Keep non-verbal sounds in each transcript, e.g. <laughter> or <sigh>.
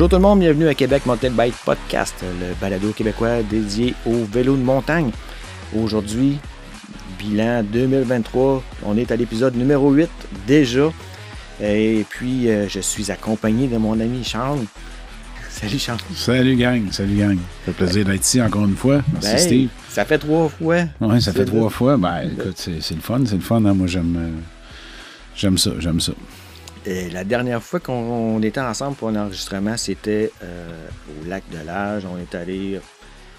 Bonjour tout le monde, bienvenue à Québec Mountain Bike Podcast, le balado québécois dédié au vélo de montagne. Aujourd'hui, bilan 2023, on est à l'épisode numéro 8 déjà. Et puis, euh, je suis accompagné de mon ami Charles. <laughs> Salut Charles. Salut gang, salut gang. Ça fait plaisir d'être ici encore une fois. Merci Ben, Steve. Ça fait trois fois. Oui, ça fait trois fois. Ben écoute, c'est c'est le fun, c'est le fun. hein. Moi j'aime euh, j'aime ça, j'aime ça. Et la dernière fois qu'on on était ensemble pour un enregistrement, c'était euh, au lac de l'Âge. On est allé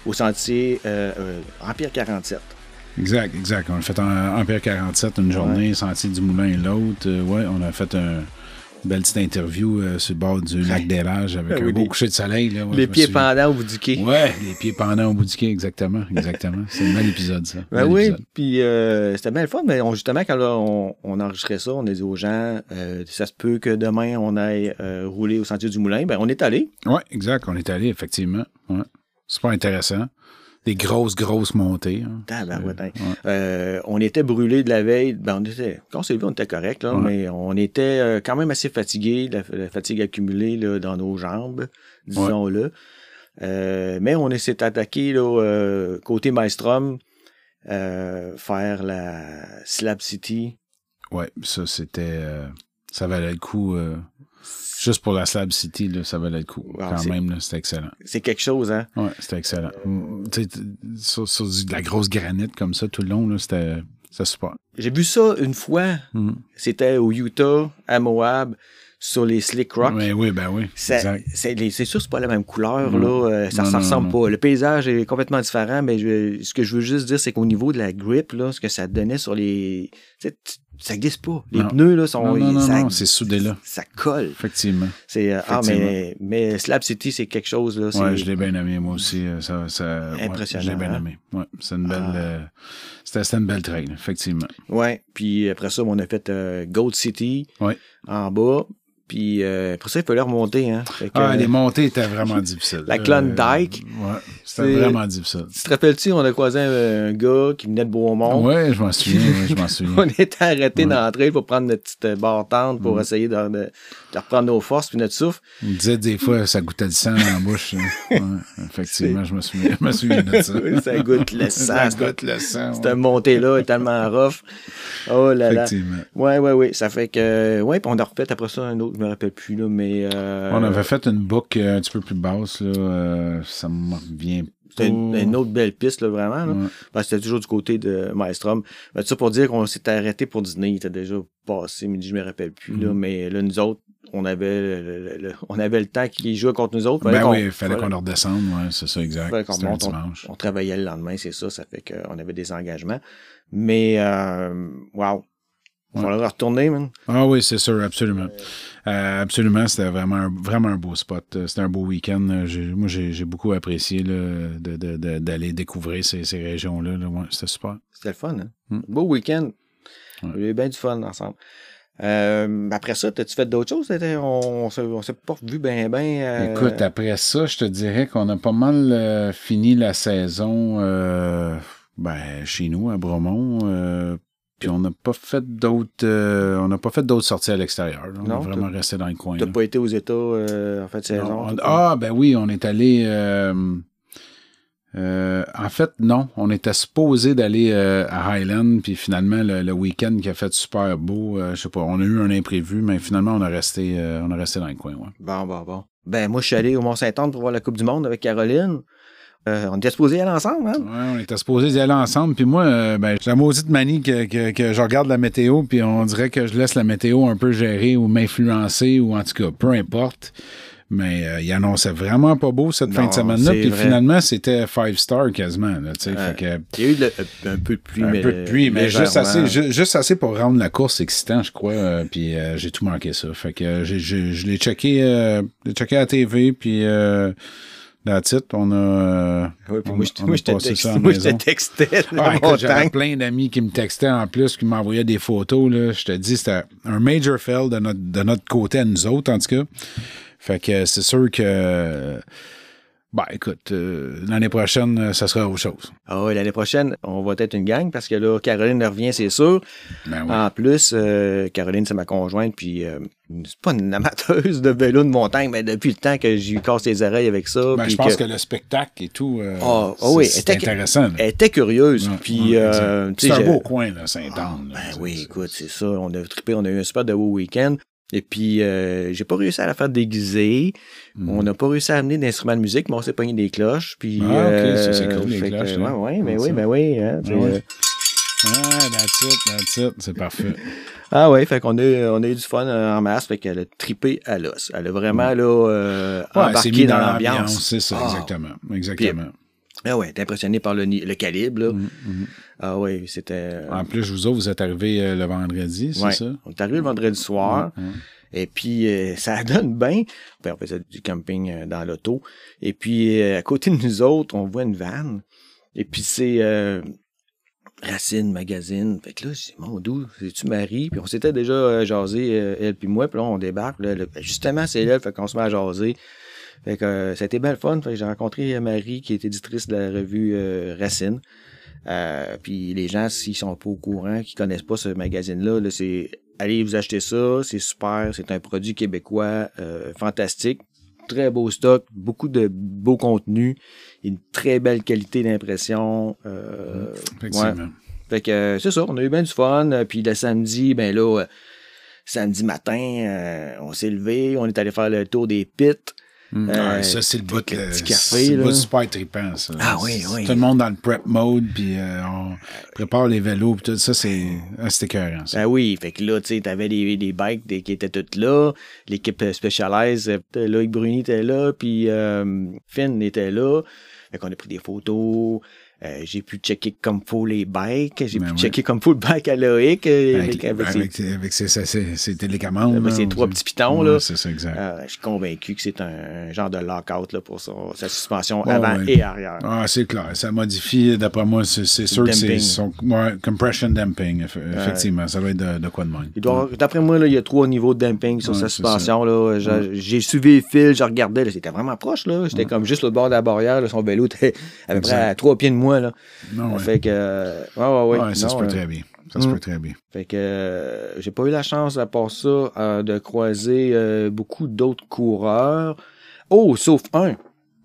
au sentier euh, euh, Empire 47. Exact, exact. On a fait en Empire 47 une journée, Sentier du Moulin l'autre. Ouais, on a fait un belle petite interview euh, sur le bord du lac des Lages avec Oui, un beau les- coucher de soleil. Là, Ouais, Les pieds souviens. pendants au bout du quai. Ouais, les pieds pendants au bout du quai, exactement. Exactement. C'est un bel épisode, ça. Ben oui, épisode. puis euh, c'était bien le fun, mais on- justement, quand là, on, on enregistrait ça, on a dit aux gens, euh, ça se peut que demain, on aille rouler au Sentier du Moulin. Ben, on est allé. Ouais, exact. On est allé, effectivement. Ouais. Super intéressant. Des grosses, grosses montées. hein. Hein. Ouais. Euh, on était brûlé de la veille. Ben, on était, quand on s'est levé, on était correct, là, Ouais. mais on était euh, quand même assez fatigué, la, la fatigue accumulée là, dans nos jambes, disons-le. Euh, mais on s'est attaqué là, euh, côté Maelstrom, euh, faire la Slab City. Ouais, ça, c'était. ça valait le coup. Juste pour la Slab City, là, ça valait le coup. Wow, Quand même, c'était excellent. C'est quelque chose, hein? Ouais, c'était excellent. Mm, tu sais, sur, sur de la grosse granite comme ça tout le long, c'était super. J'ai vu ça une fois. Mhm. C'était au Utah, à Moab, sur les Slick Rock. Ouais, oui, ben oui. C'est sûr que c'est pas la même couleur, là. euh, ça ne ressemble non. pas. Le paysage est complètement différent, mais je- ce que je veux juste dire, c'est qu'au niveau de la grip, là, ce que ça donnait sur les. tu sais, t- Ça glisse pas. Les Non. pneus, là, sont. Non, non, non, ça, non, c'est soudé là. Ça colle. Effectivement. C'est, euh, ah, mais, mais Slab City, c'est quelque chose, là. Ouais, je l'ai bien aimé, moi aussi. euh, Ça, ça, ouais, Impressionnant, je l'ai bien hein? aimé. Ouais, c'est une belle. Ah. euh, c'était c'était une belle trail, effectivement. Ouais. Puis après ça, on a fait euh, Gold City Ouais. en bas. Puis euh, après ça, il fallait remonter, hein. Que, Ah, euh, les montées étaient vraiment difficiles. La Klondike. ouais, C'est- c'était vraiment difficile. Tu te rappelles-tu, on a croisé un, un gars qui venait de Beaumont? Ouais, je m'en souviens, ouais, je m'en <laughs> souviens. On était arrêté Ouais. trail pour prendre notre petite euh, barre tente pour Mm. essayer de, de- de reprendre nos forces puis notre souffle. Il me disait des fois ça goûtait le sang dans la bouche. hein. <laughs> Ouais, effectivement, je me souviens, je me souviens de ça. Oui, ça goûte le <laughs> sang. ça cette- goûte le sang. Cette ouais. montée-là est tellement rough. Oh là là. Effectivement. Ouais, ouais, ouais. Ça fait que. Ouais, puis on a refait après ça un autre, me rappelle plus, là, mais. euh, On avait fait une boucle un petit peu plus basse, là. euh, ça me revient. C'était une, une autre belle piste, là, vraiment. Là. Ouais. Ben, c'était toujours du côté de Maelstrom. Ben, tout ça pour dire qu'on s'était arrêté pour dîner. Il était déjà passé midi, je me rappelle plus. Là, Mhm. mais là, nous autres, on avait le, le- le- on avait le temps qu'ils jouaient contre nous autres. Ben oui, il fallait qu'on leur redescende, ouais, c'est ça, exact. monte, dimanche. On travaillait le lendemain, c'est ça. Ça fait qu'on avait des engagements. Mais, euh, wow. Ouais. faudrait retourner, man. Ah oui, c'est sûr, absolument. Euh, absolument, c'était vraiment un, vraiment un beau spot. Euh, C'était un beau week-end. Euh, Moi, j'ai beaucoup apprécié d'aller découvrir ces, ces régions-là. Ouais, c'était super. C'était le fun, hein? Mm. Beau week-end. Ouais. On a eu bien du fun ensemble. Euh, après ça, t'as-tu fait d'autres choses? On, on s'est on pas vu bien, bien. Écoute, après ça, je te dirais qu'on a pas mal euh, fini la saison euh, ben, chez nous, à Bromont. Puis on n'a pas fait d'autres euh, on n'a pas fait d'autres sorties à l'extérieur. On Non, a vraiment resté dans le coin. T'as pas été aux États euh, en de saison? On- ah, ben oui, on est allé. euh, euh, en fait, non. On était supposé d'aller à Highland, puis finalement, le, le week-end qui a fait super beau, je sais pas, on a eu un imprévu, mais finalement, on a resté, on a resté dans le coin, ouais. Bon, bon, bon. Ben, moi, je suis allé au Mont-Saint-Anne pour voir la Coupe du Monde avec Caroline. Euh, on était supposés y aller ensemble, hein? Ouais, on était supposé y aller ensemble, puis moi, euh, ben, j'ai la maudite manie que, que, que je regarde la météo, puis on dirait que je laisse la météo un peu gérer ou m'influencer, ou en tout cas, peu importe. Mais euh, il annonçait vraiment pas beau cette fin de semaine-là, puis vrai. finalement, c'était five star quasiment, là, fait que... Il y a eu un peu de pluie, un mais. peu de pluie, mais juste assez, ju- juste assez pour rendre la course excitant, je crois. puis j'ai tout manqué ça. Fait que je l'ai checké, euh, checké à la TV, puis euh, la titre, on a. euh, Ouais, puis on- moi, je- moi, je te texte- <laughs> moi, je te textais Ah, j'avais plein d'amis qui me textaient en plus, qui m'envoyaient des photos. Là. Je te dis, c'était un major fail de notre, de notre côté à nous autres, en tout cas. Fait que c'est sûr que Ben, écoute, euh, l'année prochaine, euh, ça sera autre chose. Ah oui, l'année prochaine, on va être une gang parce que là, Caroline revient, c'est sûr. Ben oui. En plus, euh, Caroline, c'est ma conjointe, puis euh, c'est pas une amateuse de vélo de montagne, mais depuis le temps que j'ai casse les oreilles avec ça. Ben, je pense que... le spectacle et tout, Ah, ah oui, c'est intéressant. Elle était curieuse, Ouais, puis... ouais, c'est un beau coin, là, Saint-Anne. là. Ben oui, écoute, c'est ça. On a trippé, on a eu un super de beau week-end. Et puis, euh, j'ai pas réussi à la faire déguiser. Mhm. On n'a pas réussi à amener d'instruments de musique, mais on s'est pogné des cloches. Puis, Ah, ok, euh, ça, c'est cool, les fait que, cloches, ouais, ouais, mais oui, mais oui. hein, Ah ouais. euh, Ah, that's it, that's it. C'est parfait. <laughs> Ah ouais, fait qu'on a, on a eu du fun euh, en masse, fait qu'elle a trippé à l'os. Elle a vraiment, là, euh, embarqué dans, dans l'ambiance. C'est ça, Ah. exactement. Exactement. Ah ouais, t'es impressionné par le, le calibre, là. Mhm, mhm. Ah ouais, c'était... euh, En plus, vous autres, vous êtes arrivés euh, le vendredi, c'est ouais. ça? On est arrivé le vendredi soir. Et puis, euh, <laughs> ça donne bien. Enfin, on faisait du camping euh, dans l'auto. Et puis, euh, à côté de nous autres, on voit une vanne. Et puis, c'est Racine Magazine. Fait que là, je dis, mon doux, c'est-tu Marie? Puis on s'était déjà jasé, elle puis moi. Puis là, on débarque. Là, là, justement, c'est elle. Fait qu'on se met à jaser. Fait que ça a été bien le fun. Fait que j'ai rencontré Marie, qui est éditrice de la revue Racine. Euh, puis les gens, s'ils sont pas au courant, qui connaissent pas ce magazine-là, là, c'est allez vous acheter ça, c'est super, c'est un produit québécois euh, fantastique, très beau stock, beaucoup de beaux contenus, une très belle qualité d'impression. Euh, Effectivement. ouais. Fait que euh, c'est ça, on a eu bien du fun. Euh, Puis le samedi, ben là, samedi matin, euh, on s'est levé, on est allé faire le tour des pits. Mm. Euh, ça, c'est le bout, euh, petit café, le bout super trippant, ça. Ah oui, oui. Tout le monde dans le prep mode, puis euh, on prépare les vélos, puis tout ça, c'est ah, c'était écœurant, ça. Ah oui, fait que là, tu sais, t'avais les, les bikes des- qui étaient toutes là, l'équipe euh, Specialized, Loïc Bruni était là, puis euh, Finn était là. Fait qu'on a pris des photos. Euh, j'ai pu checker comme faut les bikes. J'ai Ben pu checker comme faut le bike à Loïc. euh, Avec, avec, avec ses- avec ses, ses, ses- ses télécommandes. avec ses trois petits pitons, là. C'est ça, exact. Euh, je suis convaincu que c'est un, un genre de lockout là, pour son- sa suspension avant ouais. et arrière. Ah, c'est clair. Ça modifie, d'après moi, c'est sûr que c'est Damping. son ouais, compression damping, eff- effectivement. Ça doit être de, de quoi de même. D'après moi, là, il y a trois niveaux de dumping sur sa suspension. Là. J'ai, suivi les fils, je regardais, c'était vraiment proche. Là. J'étais comme juste au bord de la barrière. là, son vélo était à peu près à trois pieds de moi. Là. Non, ouais. Fait que. euh, ouais, ouais, ça se Non, peut euh, très bien. Ça se Mm. peut très bien. Fait que euh, j'ai pas eu la chance, à part ça, euh, de croiser euh, beaucoup d'autres coureurs. Oh, sauf un.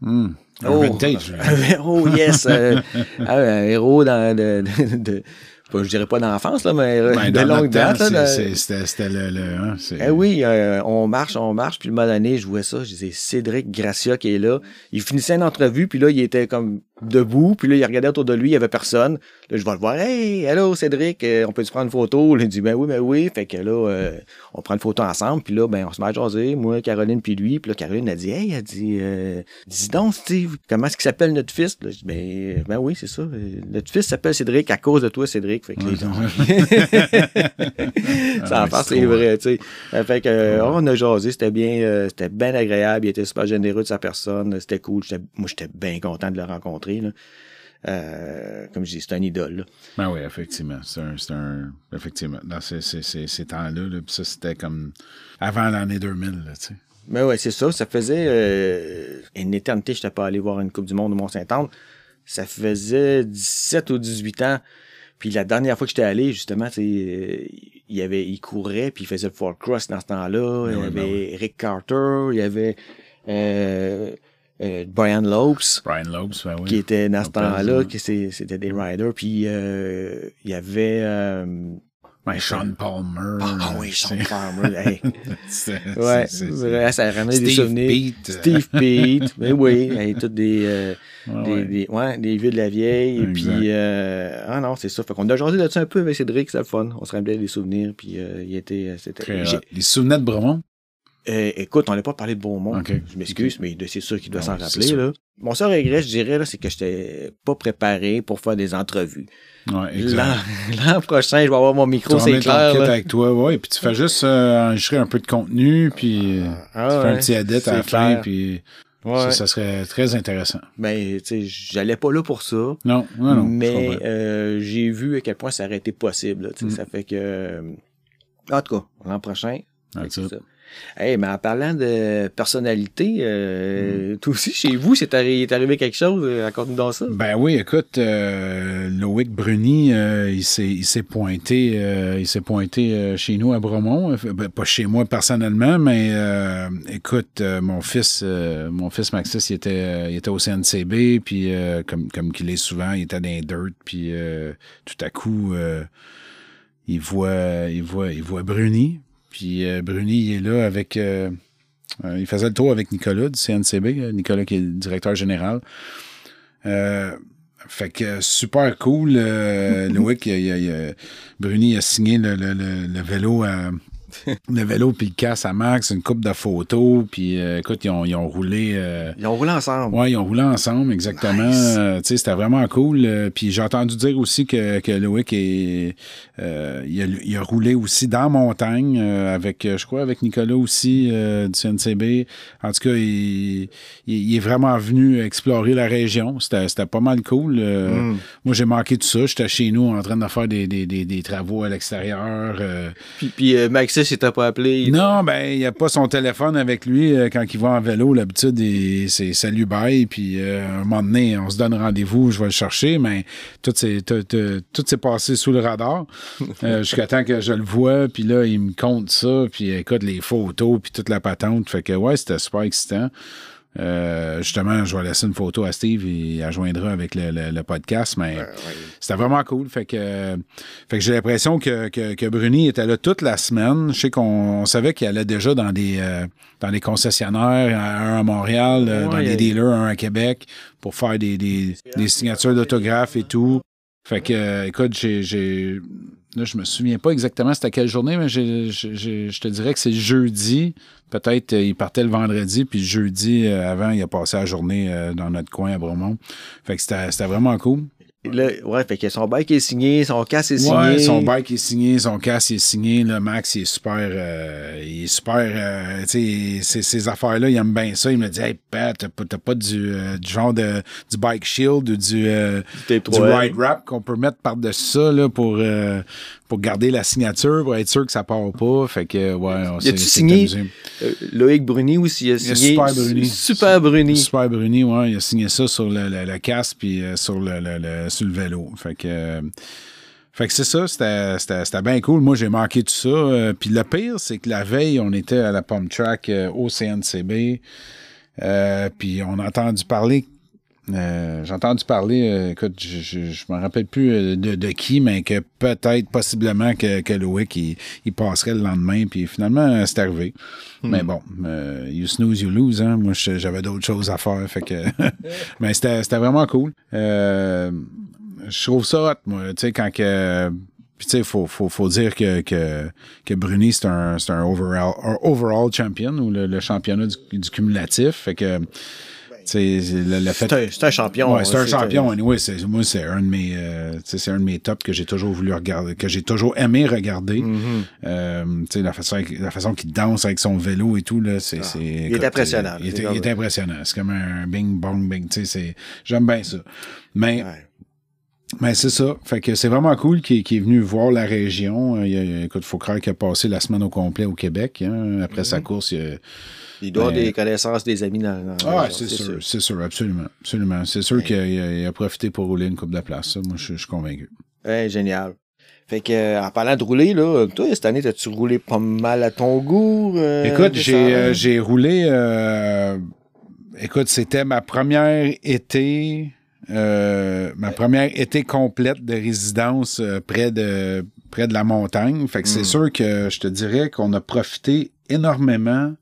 Mm. Un Oh. <laughs> oh, yes. euh, <laughs> un héros dans, de, de, de- pas- je dirais pas d'enfance, là, mais Ben, de longue date. c'était le... le hein, c'est- Eh oui, euh, on marche, on marche, puis le moment donné, je vois ça, je disais Cédric Gracia qui est là. Il finissait une entrevue, puis là, il était comme debout, puis là, il regardait autour de lui, il y avait personne. Là, je vais le voir, hey, hello Cédric, euh, on peut-tu prendre une photo? Il dit, ben oui, ben oui. Fait que là, euh, on prend une photo ensemble, puis là, ben, on se met à jaser, moi, Caroline, puis lui. Puis là, Caroline a dit, hey, elle dit, euh, dis donc, Steve, comment est-ce qu'il s'appelle notre fils? Là, je dis, ben, ben oui, c'est ça. euh, Notre fils s'appelle Cédric à cause de toi, Cédric. Fait que Ouais, les <laughs> Ah, ça en c'est vrai, tu sais. Euh, Fait que, euh, on a jasé, c'était bien, euh, c'était bien agréable, il était super généreux de sa personne, c'était cool. Moi, j'étais bien content de le rencontrer, là. Euh, comme je dis, c'est un idole, là. Ben oui, effectivement. C'est un, un. Effectivement. Dans ces, ces, ces, ces temps-là, là, ça, c'était comme avant l'année 2000, là, tu sais. Mais ouais, c'est ça. Ça faisait euh, une éternité, je n'étais pas allé voir une Coupe du Monde au Mont-Saint-Anne. Ça faisait 17 ou 18 ans. Puis la dernière fois que j'étais allé, justement, c'est, euh, il y avait, il courait, puis il faisait le Fort Cross dans ce temps-là. il y oui, avait ben Rick Carter, il y avait euh, euh, Brian Lopes. Brian Lopes, ben oui. qui était dans ce temps-là, c'est- c'était des riders. Puis euh, il y avait... euh, Ben, Sean Palmer. ah ah euh, oui, Sean c'est- <laughs> Palmer. hey. c'est- Ouais, c'est- c'est- vrai, ça ramenait des souvenirs. Pete. Steve <laughs> Pete, mais oui, hey, toutes des, euh, Ouais, des, ouais. des- ouais, des vieux de la vieille. Et puis, euh, ah non, c'est ça. Fait qu'on a jasé là-dessus un peu avec Cédric, c'était le fun. On se rappelait des souvenirs, puis euh, il était, c'était. Très j'ai- hot. Les souvenirs de Bromont? Euh, écoute, on n'a pas parlé de Beaumont. Ok. Je m'excuse, mais c'est sûr qu'il doit Ah s'en rappeler. Là. Mon seul regret, je dirais, c'est que j'étais pas préparé pour faire des entrevues. Ouais. L'an prochain, je vais avoir mon Tu micro, c'est clair. là. avec toi, ouais, puis tu fais juste euh, enregistrer un peu de contenu, puis euh, Ah tu fais un petit c'est à la fin, puis Ouais. ça, ça serait très intéressant. Ben, tu sais, j'allais pas là pour ça. Non, non, non. je mais euh, j'ai vu à quel point ça aurait été possible. là, tu Mm. Ça fait que. En tout cas, l'an prochain. C'est ça. Hey, mais en parlant de personnalité, euh, toi aussi, chez vous, c'est arri- est arrivé quelque chose? euh, Raconte-nous dans ça. Ben oui, écoute, euh, Loïc Bruni, euh, il s'est il s'est pointé, euh, il s'est pointé chez nous à Bromont. Ben, pas chez moi personnellement, mais écoute, mon fils, mon fils Maxis, il était, il était au CNCB, puis comme comme qu'il est souvent, il était dans les dirt, puis tout à coup, il voit, il voit, il voit Bruni, puis euh, Bruni, il est là avec. euh, euh, il faisait le tour avec Nicolas du CNCB, Nicolas qui est le directeur général. Fait que super cool. Loïc, Bruni a signé le vélo à. <laughs> le vélo puis le casse à Max, une coupe de photos, puis euh, écoute, ils ont, ils ont roulé. Euh, ils ont roulé ensemble. Oui, ils ont roulé ensemble, exactement. Euh, tu sais, c'était vraiment cool. puis j'ai entendu dire aussi que, que Loïc il a, il, a, roulé aussi dans montagne avec, je crois, avec Nicolas aussi du CNCB. En tout cas, il, il, est vraiment venu explorer la région. C'était pas mal cool. Mm. Moi, j'ai manqué tout ça. J'étais chez nous en train de faire des, des, des, des travaux à l'extérieur. Puis, puis Max 6, il t'a pas appelé. Non, ben, il a pas son téléphone avec lui euh, quand il va en vélo. L'habitude, c'est salut, bye. Puis, euh, un moment donné, on se donne rendez-vous, je vais le chercher. Mais tout s'est passé sous le radar <laughs> euh, jusqu'à temps que je le vois. Puis là, il me compte ça. Puis, écoute, les photos, puis toute la patente. Fait que, ouais, c'était super excitant. Euh, justement, je vais laisser une photo à Steve et elle joindra avec le, le- le podcast, mais c'était vraiment cool. Fait que, fait que j'ai l'impression que, que, que Bruni était là toute la semaine. Je sais qu'on on savait qu'il allait déjà dans des, euh, dans des concessionnaires, un à Montréal, euh, dans Ouais. des dealers, un à Québec, pour faire des, des, des signatures d'autographes et tout. Fait que, euh, écoute, j'ai. Là, je me souviens pas exactement c'était quelle journée, mais je te dirais que c'est jeudi. Peut-être euh, il partait le vendredi, puis jeudi euh, avant, il a passé la journée euh, dans notre coin à Bromont. Fait que c'était vraiment cool. Là, ouais, fait que son bike est signé, son casse est signé. Ouais, son bike est signé, son casque est signé. Là, Max, il est super. euh, il est super. euh, tu sais, ces, affaires-là, il aime bien ça. Il me dit Hey, Pat, t'as pas, t'as pas du, euh, du genre de du bike shield ou du, euh, du 3M. ride wrap qu'on peut mettre par-dessus ça là, pour, euh, pour garder la signature, pour être sûr que ça part pas. Fait que, ouais, on Y s'est signé? Euh, Loïc Bruni aussi, il a Il y a signé. Super Bruni. Super Bruni. Super Bruni, ouais. Il a signé ça sur le, le, le casque puis euh, sur le, le, sur le vélo. Fait que. euh, fait que c'est ça, c'était- c'était c'était bien cool. Moi, j'ai manqué tout ça. Puis le pire, c'est que la veille, on était à la Pump Track au CNCB. Euh, puis on a entendu parler. Euh, J'ai entendu parler, euh, écoute, je, je, je me rappelle plus euh, de, de qui, mais que peut-être, possiblement, que, que Loïc, il, il passerait le lendemain, puis finalement, euh, c'est arrivé. Mais bon, euh, you snooze, you lose, hein. Moi, j'avais d'autres choses à faire, fait que... <laughs> mais c'était vraiment cool. Euh, je trouve ça hot, moi, tu sais, quand que... Puis, tu sais, il faut, faut, faut dire que, que, que Bruni, c'est un, c'est un, overall, overall champion, ou le, le championnat du, du cumulatif. Fait que, le, le fait... C'est un, un champion. Ouais, c'est un champion. Anyway, c'est, moi, c'est un de mes, euh, c'est un de mes tops que j'ai toujours voulu regarder, que j'ai toujours aimé regarder. Euh, tu sais, la façon, la façon qu'il danse avec son vélo et tout, là, c'est, c'est, Ah, est impressionnant. Il, est- il est impressionnant. C'est comme un bing bong bing, tu sais, c'est, j'aime bien ça. Mais, Ouais. Mais c'est ça. Fait que c'est vraiment cool qu'il, est venu voir la région. Euh, Il, a- écoute, faut croire qu'il a passé la semaine au complet au Québec, hein. Après sa course, il a, Il doit avoir Ben- des connaissances, des amis dans, dans ah, c'est sûr, c'est sûr, absolument. Absolument. C'est sûr qu'il a, profité pour rouler une coupe de place. Ça, moi, je, je suis convaincu. Ouais, génial. Fait que, euh, en parlant de rouler, là, toi, cette année, as-tu roulé pas mal à ton goût? euh, Écoute, j'ai euh, roulé. écoute, c'était ma première été. Euh, ma première été complète de résidence euh, près de près de la montagne. Fait que c'est Mm. sûr que je te dirais qu'on a profité énormément.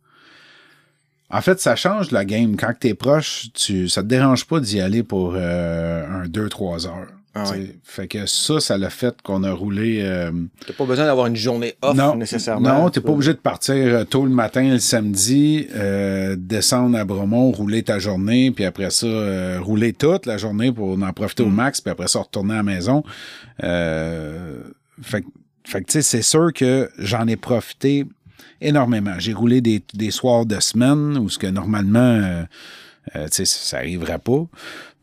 En fait, ça change la game. Quand tu es proche, tu, ça te dérange pas d'y aller pour euh, un 2-3 heures. Ah ouais. Fait que ça, ça l'a fait qu'on a roulé. euh, T'as pas besoin d'avoir une journée off, non, nécessairement. Non, t'es pas obligé de partir euh, tôt le matin, le samedi, euh, descendre à Bromont, rouler ta journée, puis après ça, euh, rouler toute la journée pour en profiter Mm. au max, puis après ça, retourner à la maison. Euh, fait, que- fait que, tu sais, c'est sûr que j'en ai profité énormément. J'ai roulé des, des soirs de semaine où ce que normalement... euh, Euh, tu sais, ça arrivera pas.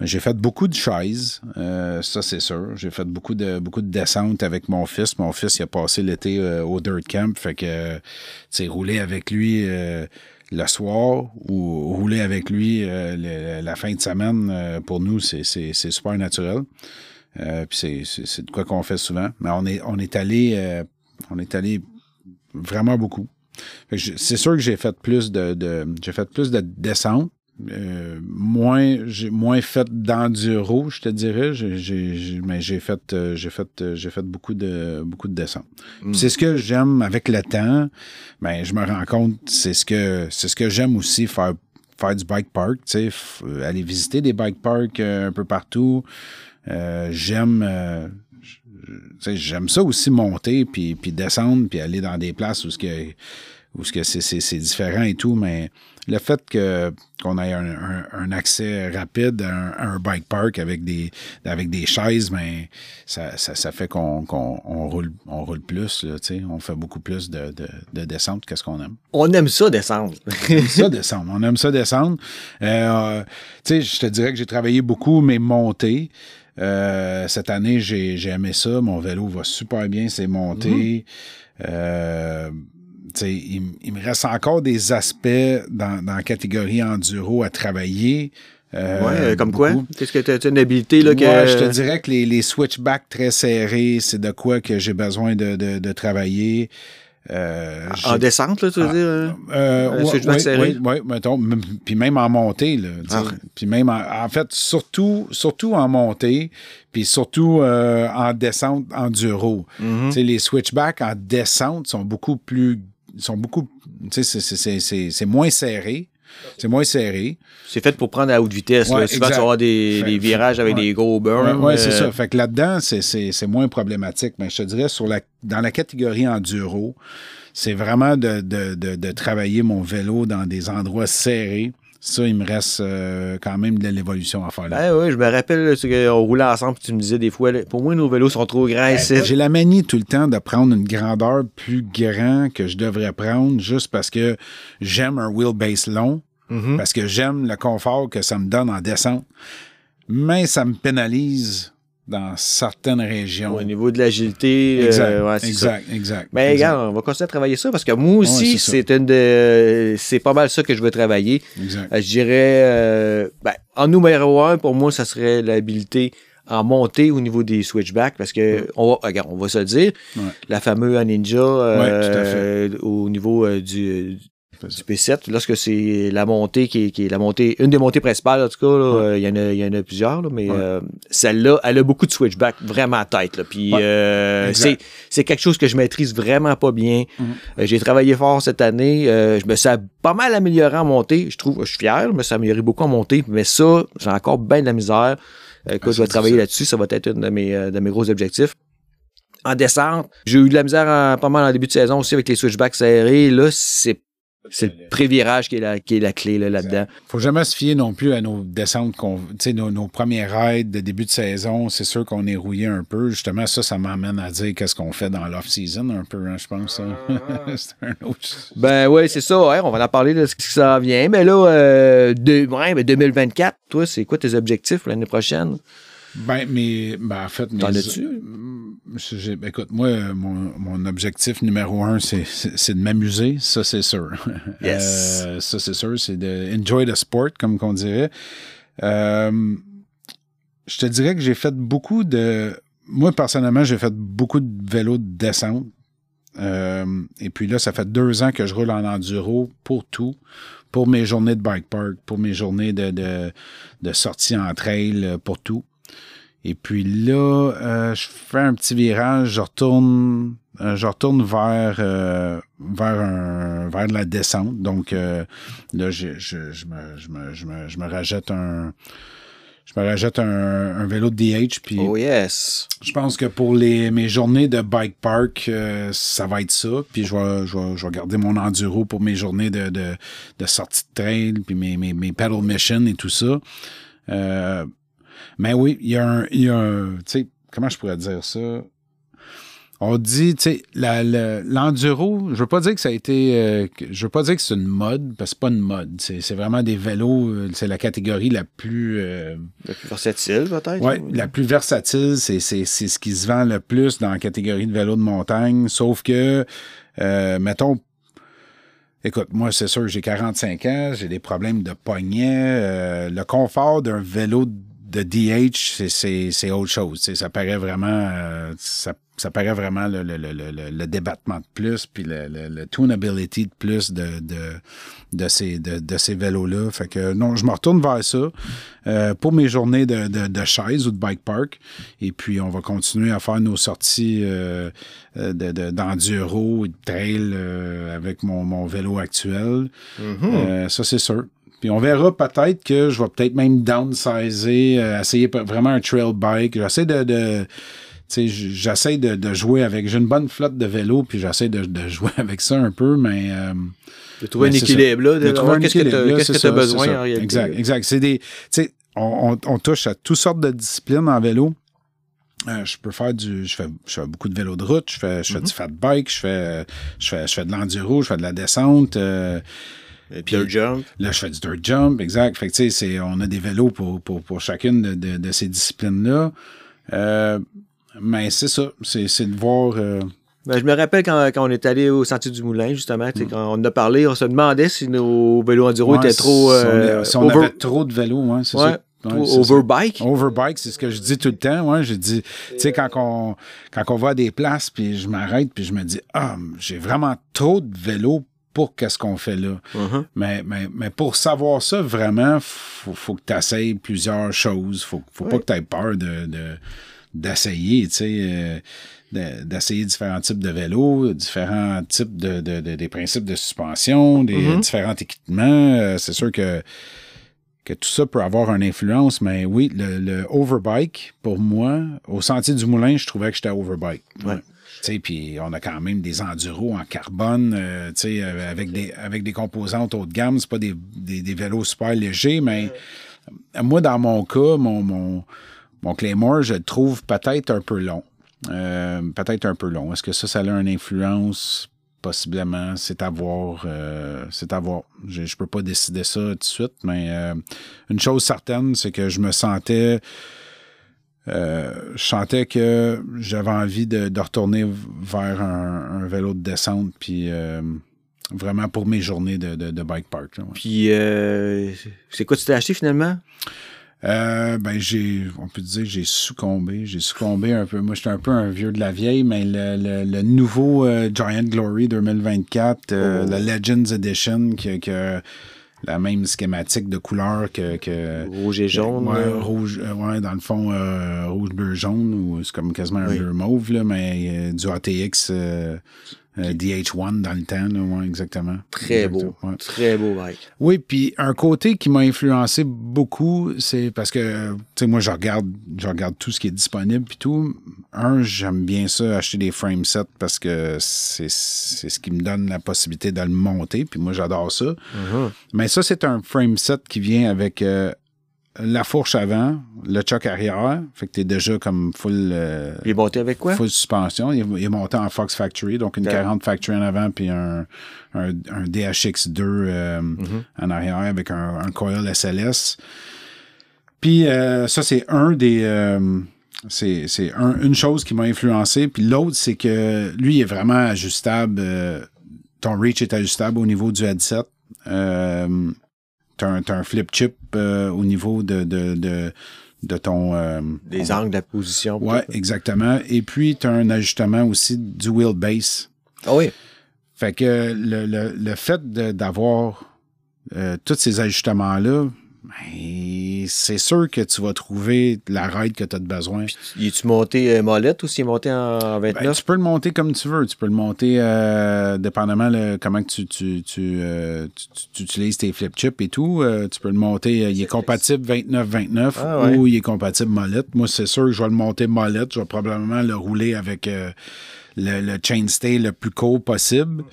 Mais j'ai fait beaucoup de chaises, euh, ça c'est sûr. J'ai fait beaucoup de beaucoup de descentes avec mon fils. Mon fils il a passé l'été euh, au dirt camp, fait que tu sais rouler avec lui le soir ou rouler avec lui la fin de semaine pour nous c'est super naturel. puis c'est de quoi qu'on fait souvent. Mais on est on est allé on est allé vraiment beaucoup. C'est sûr que j'ai fait plus de, de j'ai fait plus de descentes euh, moins j'ai moins fait d'enduro, je te dirais. J'ai, mais j'ai fait euh, j'ai fait euh, j'ai fait beaucoup de beaucoup de descentes. Hmm. C'est ce que j'aime avec le temps. Mais ben, je me rends compte c'est ce que c'est ce que j'aime aussi faire faire du bike park, tu sais, aller visiter des bike parks un peu partout. j'aime j'aime ça aussi monter puis, puis descendre puis aller dans des places où ce que où ce que c'est différent et tout, mais le fait que qu'on ait un, accès rapide à un, bike park avec des avec des chaises, ben ça, ça, fait qu'on roule on roule plus, là, on fait beaucoup plus de, de, de descente qu'est-ce qu'on aime. On aime ça descendre. on aime ça descendre. On aime ça descendre. Euh, je te dirais que j'ai travaillé beaucoup mes montées. Euh, cette année, j'ai aimé ça. Mon vélo va super bien, c'est monté. Mm-hmm. euh, il, me reste encore des aspects dans, la catégorie enduro à travailler. Euh, comme quoi? Qu'est-ce que tu as, une habilité là, que... je te dirais que les, les switchbacks très serrés, c'est de quoi que j'ai besoin de, travailler. Euh, en descente, là, tu veux ah, dire? Hein? Euh, oui, oui, mettons, puis même en montée, là. Ah. Puis même, en, fait, surtout, surtout en montée, puis surtout en descente enduro. Mm-hmm. Les switchbacks en descente sont beaucoup plus sont beaucoup. C'est moins serré. C'est moins serré. C'est fait pour prendre à haute vitesse. souvent, tu vas avoir des, virages avec des gros burns. Oui, c'est ça. Fait que là-dedans, c'est moins problématique. Mais je te dirais, sur la, dans la catégorie enduro, c'est vraiment de, de, de, travailler mon vélo dans des endroits serrés ça, il me reste euh, quand même de l'évolution à faire. Là. Ben oui, je me rappelle qu'on roulait ensemble, tu me disais des fois, pour moi, nos vélos sont trop grands. Ben, j'ai la manie tout le temps de prendre une grandeur plus grande que je devrais prendre juste parce que j'aime un wheelbase long, mm-hmm. parce que j'aime le confort que ça me donne en descente. Mais ça me pénalise dans certaines régions. Au niveau de l'agilité. Euh, exact, exact, exact, Mais ben, regarde, on va continuer à travailler ça parce que moi aussi, c'est une de, c'est pas mal ça que je veux travailler. Exact. Euh, je dirais, euh, ben, en numéro un, pour moi, ça serait l'habilité en montée au niveau des switchbacks parce que on va, regarde, on va se le dire, la fameuse Ninja au niveau du, du P7, lorsque c'est la montée qui est, la montée, une des montées principales, en tout cas, euh, il y, en a, plusieurs, mais euh, celle-là, elle a beaucoup de switchback vraiment à tête. Puis euh, c'est quelque chose que je maîtrise vraiment pas bien. Mm-hmm. J'ai travaillé fort cette année. je me suis pas mal amélioré en montée. Je trouve, je suis fier, je me suis amélioré beaucoup en montée, mais ça, j'ai encore bien de la misère. Écoute, ah, je vais travailler là-dessus. Ça va être un de mes, de mes gros objectifs en descente. J'ai eu de la misère pas mal en début de saison aussi avec les switchbacks serrés. Là, c'est c'est le prévirage qui est la, qui est la clé là-dedans. Là faut jamais se fier non plus à nos descentes, nos, nos premières raids de début de saison. C'est sûr qu'on est rouillé un peu. Justement, ça, ça m'amène à dire qu'est-ce qu'on fait dans l'off-season un peu, hein, je pense. Hein. <laughs> c'est un autre... Ben oui, c'est ça. on va en parler de ce qui s'en vient. Mais là, euh, de, ouais, 2024, toi, c'est quoi tes objectifs pour l'année prochaine? Ben, mais, ben, en fait, T'en as-tu? Ben, écoute, moi, mon, mon objectif numéro un, c'est, c'est, de m'amuser, ça, c'est sûr. <laughs> Yes. Euh, ça, c'est sûr, c'est de enjoy the sport, comme qu'on dirait. Euh, je te dirais que j'ai fait beaucoup de. Moi, personnellement, j'ai fait beaucoup de vélos de descente. Euh, et puis là, ça fait deux ans que je roule en enduro pour tout, pour mes journées de bike park, pour mes journées de, de, de sortie en trail, pour tout. Et puis là, euh, je fais un petit virage, je retourne, euh, je retourne vers euh, vers un vers la descente. Donc là, je, je, je, me, je, me, je, me, je me rajette un je me rajette un, un vélo de DH. Puis oh yes. Je pense que pour les, mes journées de bike park, ça va être ça. Puis je vais, je, vais, je vais garder mon enduro pour mes journées de, de, de sortie de trail, puis mes, mes, mes pedal mission et tout ça. Mais oui, il y a un. tu sais, comment je pourrais dire ça? on dit, tu sais, l'enduro, je veux pas dire que ça a été. Euh, je veux pas dire que c'est une mode, parce que c'est pas une mode. C'est vraiment des vélos, euh, c'est la catégorie la plus. Euh, la plus versatile, peut-être? Oui, la plus versatile, c'est ce qui se vend le plus dans la catégorie de vélos de montagne. Sauf que, mettons, Écoute, moi, c'est sûr, j'ai 45 ans, j'ai des problèmes de poignet. le confort d'un vélo de DH, c'est autre chose. Ça paraît vraiment. ça ça paraît vraiment le, le, le, le, débattement de plus, puis le, tunability de plus de, de, de ces, de, de ces vélos-là. Fait que non, je me retourne vers ça euh, pour mes journées de, de, de chaise ou de bike park. Et puis, on va continuer à faire nos sorties euh, d'enduro et de trail euh, avec mon, mon, vélo actuel. Mm-hmm. ça, c'est sûr. Puis on verra peut-être que je vais peut-être même downsizer, essayer vraiment un trail bike. J'essaie de j'essaie de, jouer avec. J'ai une bonne flotte de vélos, puis j'essaie de, jouer <laughs> avec ça un peu, mais. Euh, de trouver un équilibre, là. De, qu'est-ce que tu as besoin en réalité. Exact, exact. C'est des. On, on, touche à toutes sortes de disciplines en vélo. Euh, je peux faire du. Je fais, je fais beaucoup de vélo de route, je fais, je fais mm-hmm. du fat bike, je fais, je fais, je fais de l'enduro, je fais de la descente. Euh, puis dirt jump. Là, je fais du dirt jump, exact. Fait que, tu sais, on a des vélos pour, pour, pour chacune de, de, de ces disciplines-là. Euh, mais c'est ça, c'est de voir. Euh, ben, je me rappelle quand, quand, on est allé au Sentier du Moulin, justement, mm. quand on a parlé, on se demandait si nos vélos enduro étaient trop. Euh, si on, avait trop de vélos, ouais, c'est ça. overbike. Overbike, c'est ce que je dis tout le temps. Ouais, je dis, tu sais, quand on, quand on va à des places, puis je m'arrête, puis je me dis, ah, j'ai vraiment trop de vélos pour qu'est-ce qu'on fait là. Uh-huh. mais, mais, mais, pour savoir ça, vraiment, faut, faut que tu essayes plusieurs choses. Faut, faut pas que tu aies peur de, de d'essayer, tu sais, euh, d'essayer différents types de vélos, différents types de, des principes de suspension, des mm-hmm. différents équipements. Euh, c'est sûr que que tout ça peut avoir une influence, mais oui, le, overbike, pour moi, au sentier du moulin, je trouvais que j'étais overbike. Ouais. Puis on a quand même des enduros en carbone, euh, sais avec des, avec des composantes haut de gamme. C'est pas des, des, vélos super légers, mais moi, dans mon cas, mon, mon, mon Claymore, je le trouve peut-être un peu long. Euh, peut-être un peu long. Est-ce que ça, ça a une influence? Possiblement, c'est à voir. Euh, c'est à voir. Je ne peux pas décider ça tout de suite, mais euh, une chose certaine, c'est que je me sentais. Je sentais que j'avais envie de, retourner vers un, vélo de descente, puis vraiment pour mes journées de, bike park. Puis, c'est quoi tu t'es acheté finalement? Euh, ben j'ai, on peut dire, j'ai succombé. J'ai succombé un peu. Moi, j'étais un peu un vieux de la vieille, mais le, le, nouveau euh, Giant Glory 2024, euh, le Legends Edition, qui, a la même schématique de couleur que, que rouge et jaune. ouais, rouge, ouais, dans le fond rouge bleu jaune ou c'est comme quasiment un bleu mauve là, mais du ATX DH1 dans le temps, là, exactement. Très beau. Très beau bike. Oui, puis un côté qui m'a influencé beaucoup, c'est parce que, tu sais, moi, je regarde, je regarde tout ce qui est disponible puis tout. Un, j'aime bien ça, acheter des frame sets parce que c'est ce qui me donne la possibilité de le monter, puis moi, j'adore ça. Uh-huh. Mais ça, c'est un frame set qui vient avec euh, la fourche avant, le choc arrière. Fait que t'es déjà comme full. Euh, il est monté avec quoi? Full suspension. Il est, monté en Fox Factory, donc une 40 Factory en avant, puis un, un, DHX2 euh, mm-hmm. en arrière avec un, un coil SLS. Puis euh, ça, c'est un des. c'est c'est une chose qui m'a influencé. Puis l'autre, c'est que lui, il est vraiment ajustable. ton reach est ajustable au niveau du headset. Tu as, un flip chip euh, au niveau de, de, ton. Euh, Des angles de la position. Oui, exactement. Et puis, tu as un ajustement aussi du wheelbase. Ah oui. Fait que le, le, le fait d'avoir euh, tous ces ajustements-là, ben, c'est sûr que tu vas trouver la ride que tu as besoin. Puis, es-tu monté euh, molette ou s'il est monté en 29? Ben, tu peux le monter comme tu veux. Tu peux le monter euh, dépendamment de comment tu, euh, tu, tu, utilises tes flip chips et tout. tu peux le monter. il est compatible 29-29 ah, ou il est compatible molette. Moi, c'est sûr que je vais le monter molette. Je vais probablement le rouler avec le, le chainstay le plus court possible.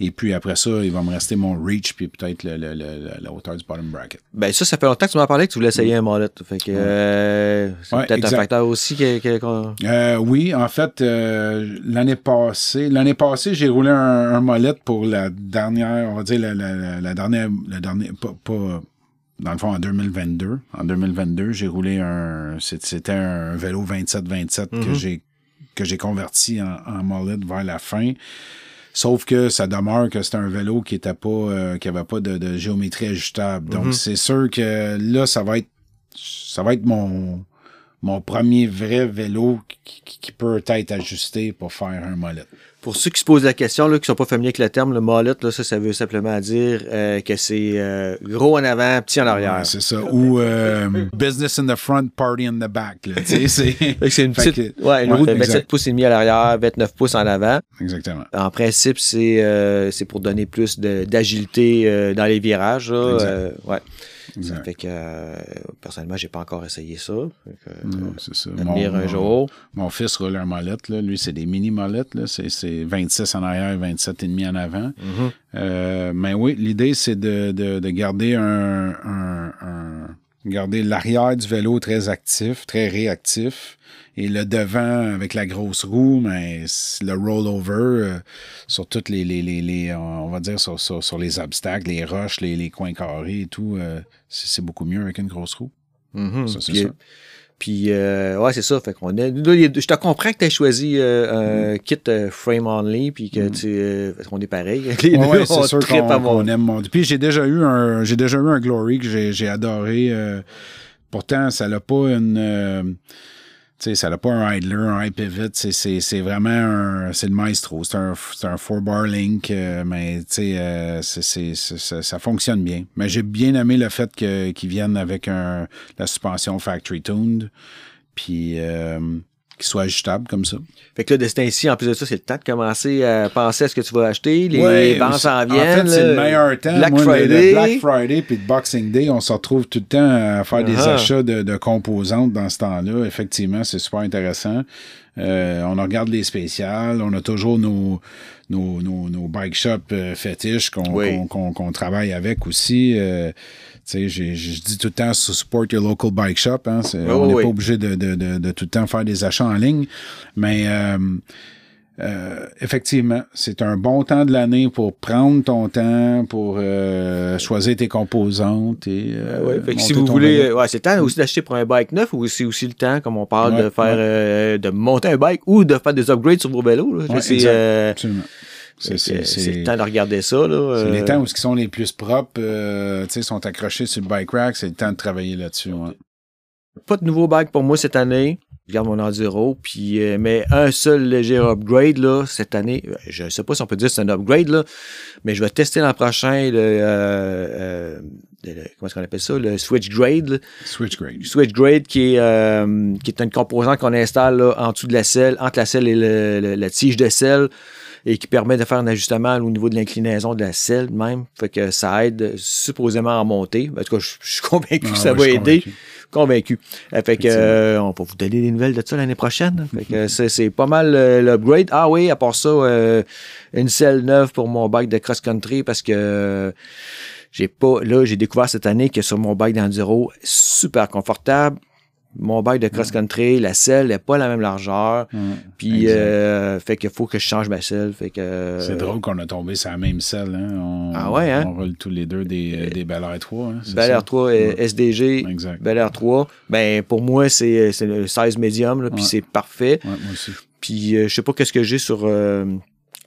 Et puis après ça, il va me rester mon reach puis peut-être le, le, le, la hauteur du bottom bracket. Ben ça, ça fait longtemps que tu m'en parlais que tu voulais essayer un mollet. Fait que euh, c'est Ouais, peut-être un facteur aussi que, que- Euh, oui, en fait, euh, l'année passée, l'année passée, j'ai roulé un, un pour la dernière, on va dire la, la, la, la dernière, la dernière, pas, pas- dans le fond en 2022. En 2022, j'ai roulé un, c'était un vélo 27-27 que Mhm. j'ai que j'ai converti en, en molette vers la fin. Sauf que ça demeure que c'était un vélo qui était pas, euh, qui avait pas de, de géométrie ajustable. Donc Mhm. c'est sûr que là, ça va être, ça va être mon, mon premier vrai vélo qui, qui- qui peut être ajusté pour faire un molette. Pour ceux qui se posent la question, là, qui sont pas familiers avec le terme, le mollet, là, ça, ça veut simplement dire euh, que c'est euh, gros en avant, petit en arrière. Ouais, c'est ça. Ou euh, business in the front, party in the back. <laughs> C'est une petite, que- ouais, une roue de 27 exact. pouces et demi à l'arrière, 29 pouces en avant. Exactement. En principe, c'est pour donner plus d'agilité dans les virages. Là, Exact. ouais. Ça fait que euh, personnellement, j'ai pas encore essayé ça. Non, c'est ça. venir un jour. Mon fils roule un molette. Là. Lui, c'est des mini molettes. Là. C'est, c'est 26 en arrière, 27 et demi en avant. Mhm. Euh, mais oui, l'idée, c'est de, de, de garder un, un- un- garder l'arrière du vélo très actif, très réactif. Et le devant avec la grosse roue, mais le rollover euh, sur toutes les, les, les, les- on va dire sur, sur, sur les obstacles, les roches, les, les coins carrés et tout, euh, c'est, beaucoup mieux avec une grosse roue. Mhm. Ça, c'est Puis, ça. Puis, euh, ouais, c'est ça. Fait qu'on je te comprends que tu as choisi euh, un kit euh, frame only, puis que tu, euh, parce qu'on est pareil. <laughs> Les. Ouais, c'est on sûr qu'on, qu'on aime mon. Puis j'ai déjà eu un, j'ai déjà eu un Glory que j'ai, j'ai adoré. euh, pourtant, ça n'a pas une, euh, tu sais, ça n'a pas un idler, un high pivot. C'est, vraiment un, c'est le maestro. C'est un, un four bar link, euh, mais euh, c'est- ça, fonctionne bien. Mais j'ai bien aimé le fait qu'ils viennent avec un, la suspension factory tuned, puis euh, soit ajustable comme ça. Fait que là, de ce temps-ci, en plus de ça, c'est le temps de commencer à penser à ce que tu vas acheter. Les Ouais, ventes s'en viennent. En fait, c'est le meilleur temps. Black Moi, le- le Friday. Black Friday puis le Boxing Day, on se retrouve tout le temps à faire des Ah. achats de, de composantes dans ce temps-là. Effectivement, c'est super intéressant. Euh, on regarde les spéciales. On a toujours nos, nos, nos, nos bike shops euh, fétiches qu'on Oui. travaille avec aussi. Euh, sais, je dis tout le temps support your local bike shop. Hein, on n'est oui. pas obligé de, de, de, de tout le temps faire des achats en ligne. Mais euh, euh, effectivement, c'est un bon temps de l'année pour prendre ton temps, pour euh, choisir tes composantes et euh, Ouais, fait que si vous voulez, ouais, c'est le temps aussi d'acheter pour un bike neuf ou c'est aussi le temps, comme on parle, Ouais, de faire, de monter un bike ou de faire des upgrades sur vos vélos. là. C'est euh, le temps de regarder ça. Là, c'est euh, les temps où ils sont les plus propres, euh, tu sais, sont accrochés sur le bike rack, c'est le temps de travailler là-dessus. ouais. Pas de nouveau bike pour moi cette année. Je garde mon enduro. Puis, euh, mais un seul léger upgrade là, cette année. euh, Je sais pas si on peut dire que c'est un upgrade, là, mais je vais tester l'an prochain le, euh, euh, comment est-ce qu'on appelle ça? Le Switch Grade. là. Switch grade. Switch Grade qui est, euh, qui est une composante qu'on installe là, en dessous de la selle, entre la selle et le- la tige de selle et qui permet de faire un ajustement au niveau de l'inclinaison de la selle même. Fait que ça aide supposément à monter. En tout cas, je, je suis <laughs> convaincu Ah que ça ouais, va aider. convaincu. Convaincu. Euh, Fait que, euh, on va vous donner des nouvelles de ça l'année prochaine. Fait que c'est, c'est pas mal euh, l'upgrade. Ah oui, à part ça, euh, une selle neuve pour mon bike de cross-country parce que j'ai pas, là, j'ai découvert cette année que sur mon bike d'enduro, super confortable. Mon bike de cross-country, la selle n'est pas la même largeur. Ouais, Puis, euh, fait qu'il faut que je change ma selle. Fait que, euh, C'est drôle qu'on a tombé sur la même selle. Hein? On, Ah ouais, hein? On roule tous les deux des, euh, des Bel Air 3. Hein? c'est Bel ça? Air 3 et Ouais. SDG, Exact. Bel Air 3. Ben, pour moi, c'est, c'est le size médium, là, puis c'est parfait. Ouais, moi aussi. Puis euh, je sais pas qu'est-ce que j'ai sur euh,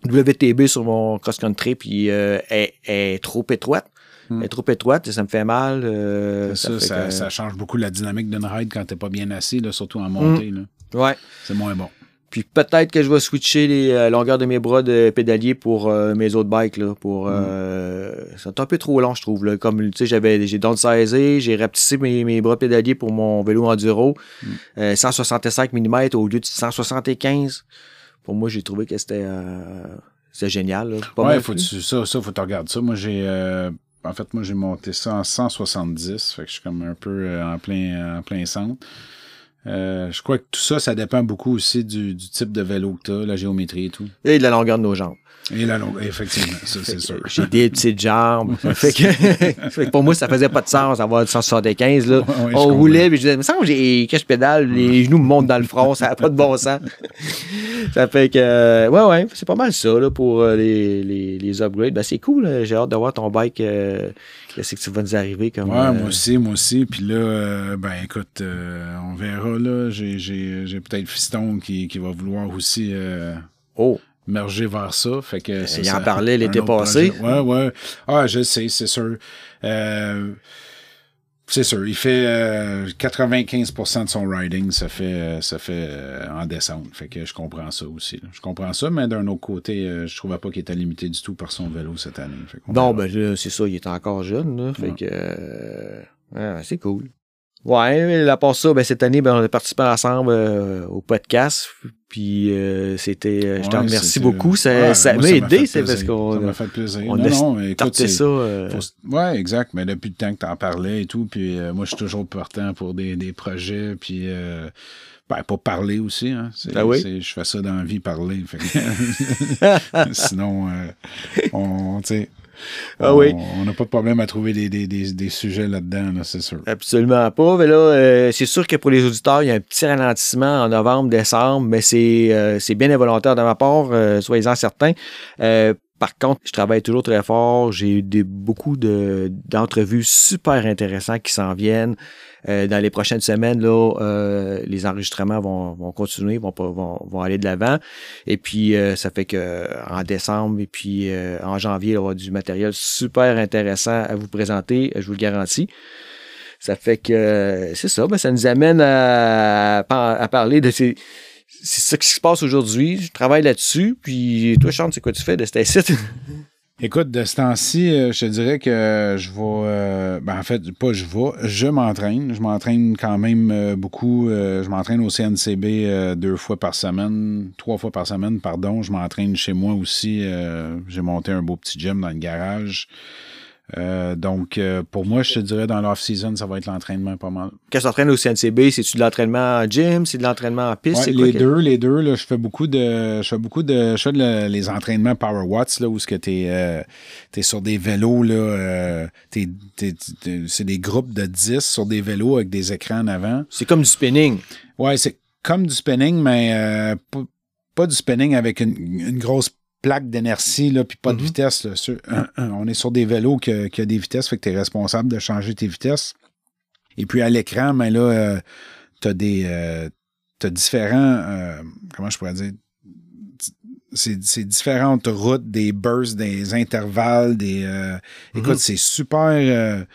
WTB sur mon cross-country, puis euh, elle est trop étroite. Hmm. Elle est trop étroite et ça me fait mal. euh, ça, ça, que- ça change beaucoup la dynamique d'une ride quand t'es pas bien assis, là, surtout en montée. là. Ouais. C'est moins bon. Puis peut-être que je vais switcher les euh, longueurs de mes bras de pédalier pour euh, mes autres bikes. Là, pour, euh, C'est un peu trop long, je trouve. Là. Comme tu sais, j'avais j'ai downsizé, j'ai rapetissé mes, mes bras pédaliers pour mon vélo enduro. Euh, 165 mm au lieu de 175. Pour moi, j'ai trouvé que c'était génial. là. Pas ouais, mal faut tu, ça, ça, faut te regarder ça. Moi, j'ai. En fait, moi, j'ai monté ça en 170. Fait que je suis comme un peu euh, en plein, en plein centre. Euh, je crois que tout ça, ça dépend beaucoup aussi du, du type de vélo que tu as, la géométrie et tout. Et de la longueur de nos jambes. Et la longueur, effectivement, ça c'est sûr. J'ai des petites jambes. fait, que, <laughs> fait que pour moi, ça faisait pas de sens d'avoir du 175. Là. Ouais, On roulait, puis je disais, mais ça, j'ai, quand je pédale, les genoux me montent dans le front, ça n'a pas de bon sens. <laughs> ça fait que, euh, ouais, ouais, c'est pas mal ça là, pour euh, les, les, les upgrades. Ben, c'est cool, là. j'ai hâte de voir ton bike. euh, Qu'est-ce que tu vas nous arriver comme. Ouais, euh, moi aussi, moi aussi. Puis là, euh, ben écoute, euh, on verra là. J'ai, j'ai, j'ai peut-être Fiston qui, qui va vouloir aussi euh, Oh, merger vers ça. Fait que ça, il en parlait l'été passé. projet. Ouais, ouais. Ah, je sais, c'est sûr. Euh, c'est sûr. Il fait euh, 95% de son riding, ça fait, euh, ça fait euh, en descente. Fait que je comprends ça aussi. là. Je comprends ça, mais d'un autre côté, euh, je trouvais pas qu'il était limité du tout par son vélo cette année. Non, ben c'est ça, il est encore jeune, là. Fait Ouais. que. euh, ouais, c'est cool. Ouais, à part ça, ben, cette année, ben, on a participé ensemble euh, au podcast. Puis euh, c'était. euh, je te remercie beaucoup. Ça, Ouais, ça m'a aidé, c'est parce Ça qu'on m'a a fait plaisir. on non, non, écoute, starté c'est- ça. faut- ouais, exact. Mais depuis le temps que tu en parlais et tout, puis moi, je suis toujours partant pour des, des projets, puis ben, pas parler aussi. Hein. Ah oui? Je fais ça dans la vie, parler. <laughs> <laughs> Sinon, on, tu sais, Ah on- oui. on n'a pas de problème à trouver des, des, des, des sujets là-dedans, là, c'est sûr. Absolument pas. Mais là, euh, c'est sûr que pour les auditeurs, il y a un petit ralentissement en novembre, décembre, mais c'est euh, bien involontaire de ma part, euh, soyez-en certains. Par contre, je travaille toujours très fort. J'ai eu beaucoup de- d'entrevues super intéressantes qui s'en viennent. Euh, dans les prochaines semaines, là, euh, les enregistrements vont, vont continuer, vont, vont, vont aller de l'avant. Et puis, euh, ça fait que en décembre et puis en janvier, il y aura du matériel super intéressant à vous présenter, je vous le garantis. Ça fait que c'est ça, ben, ça nous amène à, à parler de ces. C'est ça qui se passe aujourd'hui. Je travaille là-dessus. Puis toi, Charles, c'est quoi tu fais de cet site? <laughs> Écoute, de ce temps-ci, euh, je te dirais que je vais. euh, ben, en fait, pas je vais, je m'entraîne. Je m'entraîne quand même euh, beaucoup. je m'entraîne au CNCB deux fois par semaine, trois fois par semaine, pardon. Je m'entraîne chez moi aussi. J'ai monté un beau petit gym dans le garage. Euh, donc, euh, pour moi, je te dirais dans l'off-season, ça va être l'entraînement pas mal. Quand tu t'entraînes au CNCB, c'est-tu de l'entraînement en gym? C'est de l'entraînement en piste? Ouais, quoi les que- deux, les deux, là, je fais beaucoup de. Je fais beaucoup de. Je fais de les entraînements Power Watts, là, où ce que t'es euh, t'es sur des vélos, là. euh, c'est des groupes de 10 sur des vélos avec des écrans en avant. C'est comme du spinning. Ouais, c'est comme du spinning, mais euh, pas, pas du spinning avec une, une grosse plaque d'inertie, là, puis pas de Mhm. vitesse. Là, Sur- on est sur des vélos qui a des vitesses, fait que tu es responsable de changer tes vitesses. Et puis à l'écran, mais là, tu as des. euh, t'as différents. euh, comment je pourrais dire? C'est c'est différentes routes, des bursts, des intervalles, des. euh, Écoute, Mhm. c'est super.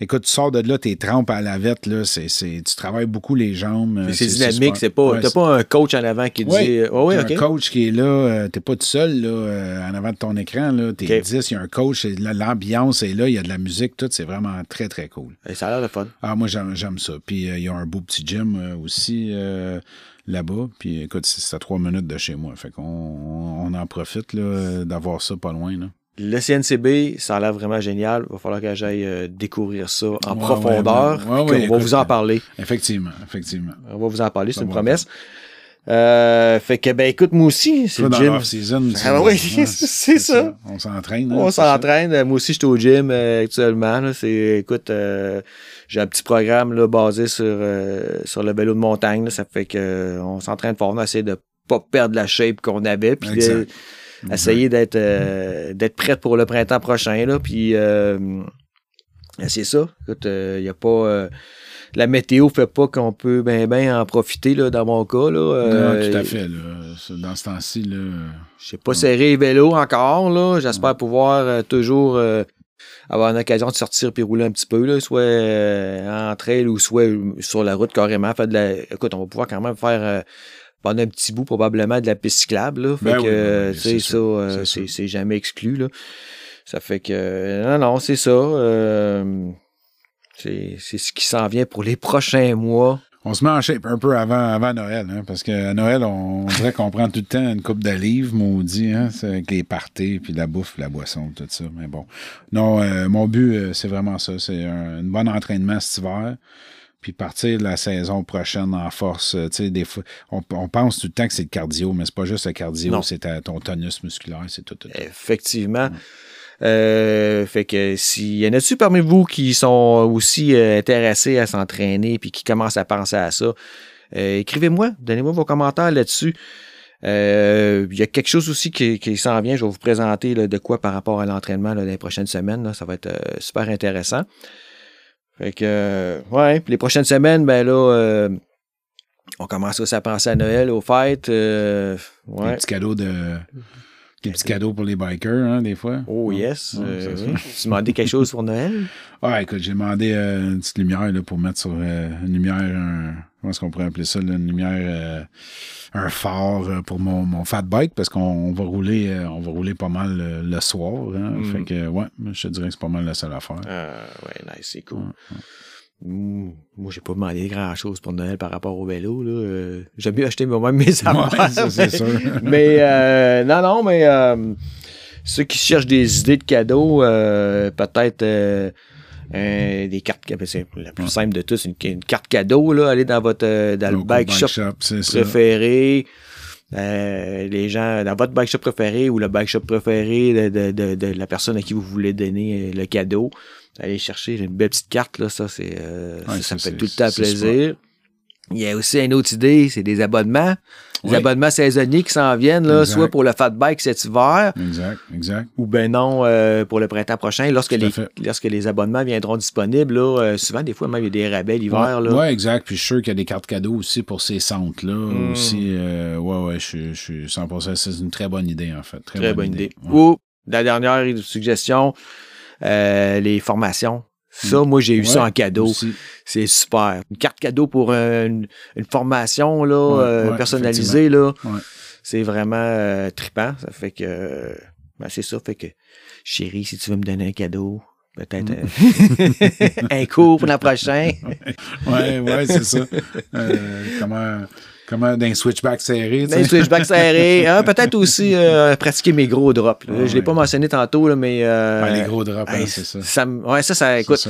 Écoute, tu sors de là, tes trempes à la vette, là, c'est, c'est, tu travailles beaucoup les jambes. euh, C'est dynamique. C'est pas, Ouais, t'as pas un coach en avant qui Ouais. dit. Oh, oui, T'as OK. un coach qui est là, euh, t'es pas tout seul là, euh, en avant de ton écran. Là, t'es Ok. 10, il y a un coach, l'ambiance est là, il y a de la musique, tout, c'est vraiment très, très cool. Et Ça a l'air de fun. Ah, moi, j'aime, j'aime ça. Puis, euh, il y a un beau petit gym aussi là-bas. Puis, écoute, c'est, à trois minutes de chez moi. Fait qu'on on, on en profite là, d'avoir ça pas loin. Là. Le CNCB, ça a l'air vraiment génial. Il va falloir que j'aille euh, découvrir ça en Ouais, profondeur. ouais, ouais. On va vous en parler. Effectivement, effectivement. On va vous en parler, c'est une promesse. Euh, fait que, ben écoute, moi aussi, c'est le dans gym. l'off-season, Ah oui, <laughs> c'est ça. On s'entraîne. hein, On s'entraîne. Euh, Moi aussi, je suis au gym euh, actuellement. là. C'est, écoute, euh, j'ai un petit programme là, basé sur, euh, sur le vélo de montagne. là. Ça fait que euh, on s'entraîne fort. On essaie de pas perdre la shape qu'on avait. Puis Exact. essayer d'être euh, d'être prête pour le printemps prochain. Là. Puis euh, c'est ça. Écoute, il y a pas. euh, la météo fait pas qu'on peut bien ben en profiter là, dans mon cas. Là. Non, Euh, tout à fait. Là. Dans ce temps-ci, là. je sais pas serrer les vélos encore, là. J'espère pouvoir euh, toujours euh, avoir une occasion de sortir puis rouler un petit peu, là, soit euh, en trail ou soit euh, sur la route carrément. Faire de la... Écoute, on va pouvoir quand même faire euh, pendant un petit bout probablement de la piste cyclable. Là. Fait Ben que, oui, ben euh, oui, tu sais, c'est ça, euh, c'est jamais exclu. Là. Ça fait que euh, non, non, c'est ça. euh, c'est ce qui s'en vient pour les prochains mois. On se met en shape un peu avant, avant Noël, hein, parce qu'à Noël, on, on dirait qu'on prend tout le temps une coupe de livres, maudit, hein, avec les parties, puis la bouffe, la boisson, tout ça. Mais bon. Non, euh, mon but, euh, c'est vraiment ça. C'est un, un bon entraînement cet hiver. Puis partir de la saison prochaine en force. Des fois, on, pense tout le temps que c'est le cardio, mais c'est pas juste le cardio, c'est ton tonus musculaire, c'est tout, Effectivement. Euh, fait que s'il y en a-tu parmi vous qui sont aussi euh, intéressés à s'entraîner puis qui commencent à penser à ça, euh, écrivez-moi, donnez-moi vos commentaires là-dessus. Il y a quelque chose aussi qui, s'en vient. Je vais vous présenter de quoi par rapport à l'entraînement les prochaines semaines. ça va être super intéressant. Fait que, ouais, les prochaines semaines, ben là, on commence aussi à penser à Noël, aux fêtes. ouais. Des petits cadeaux de des petits cadeaux pour les bikers, hein, des fois. Oh, yes. Euh, tu demandais quelque chose pour Noël? <laughs> Ah, écoute, j'ai demandé euh, une petite lumière là, pour mettre sur euh, une lumière, un, comment est-ce qu'on pourrait appeler ça, une lumière, un phare pour mon, mon, fat bike, parce qu'on va rouler on va rouler pas mal le soir. Hein, mm. Fait que, ouais, je te dirais que c'est pas mal la seule affaire. Ah, ouais, nice, c'est cool. Mmh, moi, j'ai pas demandé grand-chose pour Noël par rapport au vélo. Là. Euh, J'aime mieux acheter moi-même mes affaires. mais, sûr. <laughs> mais euh, non, non, mais euh, ceux qui cherchent des idées de cadeaux, peut-être des cartes c'est la plus simple de tous, une, une carte cadeau, là, aller dans votre dans le bike, shop, préféré. les gens dans votre bike shop préféré ou le bike shop préféré de, de, de la personne à qui vous voulez donner le cadeau aller chercher une belle petite carte, là, ça, c'est, euh, ça, me fait tout le temps plaisir. Il y a aussi une autre idée, c'est des abonnements. Des abonnements saisonniers qui s'en viennent, là, soit pour le fat bike cet hiver. Exact, exact. Ou ben non, euh, pour le printemps prochain, lorsque les, lorsque les abonnements viendront disponibles, là, euh, souvent, des fois, même, il y a des rabais l'hiver. Oui, ouais, exact. Puis je suis sûr qu'il y a des cartes cadeaux aussi pour ces centres-là. Hmm. Aussi, euh, ouais, ouais, je, je suis 100%. C'est une très bonne idée, en fait. Très, bonne, idée. Ou, la dernière suggestion, les formations. Ça, moi, j'ai eu ça en cadeau. C'est super. Une carte cadeau pour une, formation là, euh, personnalisée. Là. C'est vraiment euh, trippant. Ça fait que. Ben, c'est ça. Fait que, chérie, si tu veux me donner un cadeau, peut-être mm. <laughs> un cours pour la prochaine. <laughs> ouais, ouais, c'est ça. comment Comment d'un switchback serré. D'un switchback serré. <laughs> Hein, peut-être aussi euh, pratiquer mes gros drops. je ne l'ai pas mentionné tantôt, là, mais. Euh, les gros drops, hein, c'est ça. ça. Ouais, ça, ça écoute.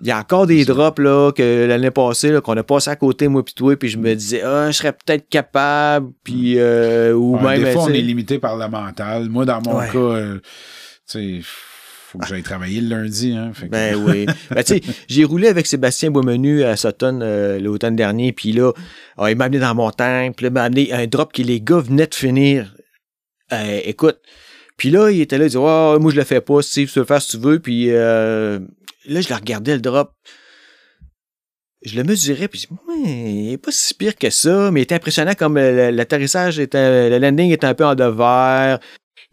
Il y a encore des drops là, que l'année passée qu'on a passé à côté, moi puis toi, puis je me disais, ah, je serais peut-être capable, puis euh, ou même. Des fois, on est limité par le mental. Moi, dans mon cas, tu sais faut que j'aille travailler le lundi. Hein, ben <laughs> oui. Ben, j'ai roulé avec Sébastien Beaumenu à Sutton euh, l'automne dernier, puis là, ah, il m'a amené dans la montagne, puis là, il m'a amené un drop que les gars venaient de finir. Euh, écoute, puis là, il était là, il disait, oh, moi, je le fais pas, Steve, tu peux le faire si tu veux, puis euh, là, je le regardais, le drop. Je le mesurais, puis je dis, il n'est pas si pire que ça, mais il était impressionnant comme l'atterrissage était, le landing était un peu en devers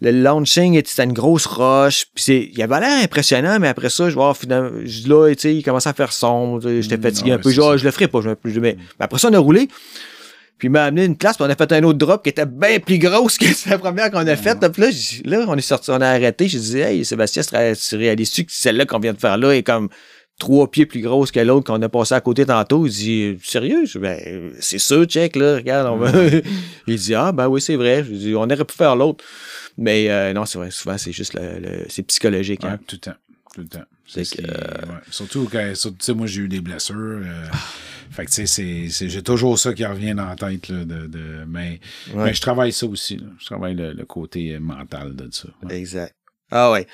le launching était une grosse roche. Puis il avait l'air impressionnant, mais après ça, je vois finalement, là, tu sais, il commençait à faire sombre. J'étais mm, fatigué un peu. Genre, je le ferai pas. Je mais, mais après ça, on a roulé. Puis il m'a amené une classe, puis on a fait un autre drop qui était bien plus grosse que <laughs> la première qu'on a faite. Puis là, là, on est sorti, on a arrêté. Je disais, hey, Sébastien, tu réalises-tu que celle-là qu'on vient de faire là est comme trois pieds plus grosse que l'autre qu'on a passé à côté tantôt. Il dit, sérieux? Ben, c'est sûr, check, là, regarde. On va... <laughs> il dit, ah, ben oui, c'est vrai. Je dis, on aurait pu faire l'autre. Mais euh, non, c'est vrai, souvent, c'est juste le, c'est psychologique. Hein. tout le temps. Tout le temps. C'est que, Surtout quand, tu sais, moi, j'ai eu des blessures. Euh, fait que, tu sais, j'ai toujours ça qui revient dans la tête. Là, de, de mais, mais, je travaille ça aussi. Là. Je travaille le, côté mental de ça. Exact. Ah ouais.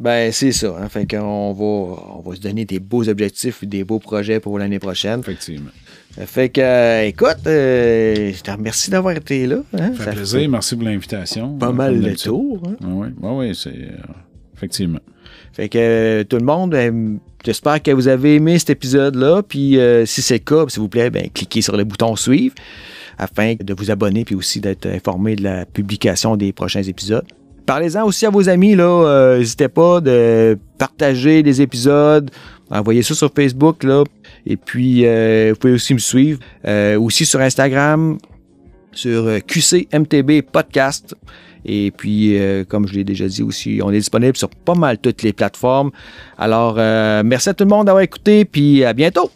Ben, c'est ça. Hein. Fait qu'on va, on va se donner des beaux objectifs, des beaux projets pour l'année prochaine. Effectivement. Fait que, euh, écoute, euh, je te remercie d'avoir été là. Hein. Ça fait plaisir. Merci pour l'invitation. Pas mal de tour. Hein. Oui, oui, c'est. Euh, effectivement. Fait que tout le monde, ben, j'espère que vous avez aimé cet épisode-là. Puis si c'est le cas, s'il vous plaît, ben, cliquez sur le bouton suivre afin de vous abonner puis aussi d'être informé de la publication des prochains épisodes. Parlez-en aussi à vos amis, là. N'hésitez pas de partager les épisodes. Envoyez ça sur Facebook. Et puis, euh, vous pouvez aussi me suivre euh, aussi sur Instagram, sur euh, QCMTB Podcast. Et puis, comme je l'ai déjà dit aussi, on est disponible sur pas mal toutes les plateformes. Alors, merci à tout le monde d'avoir écouté, puis à bientôt.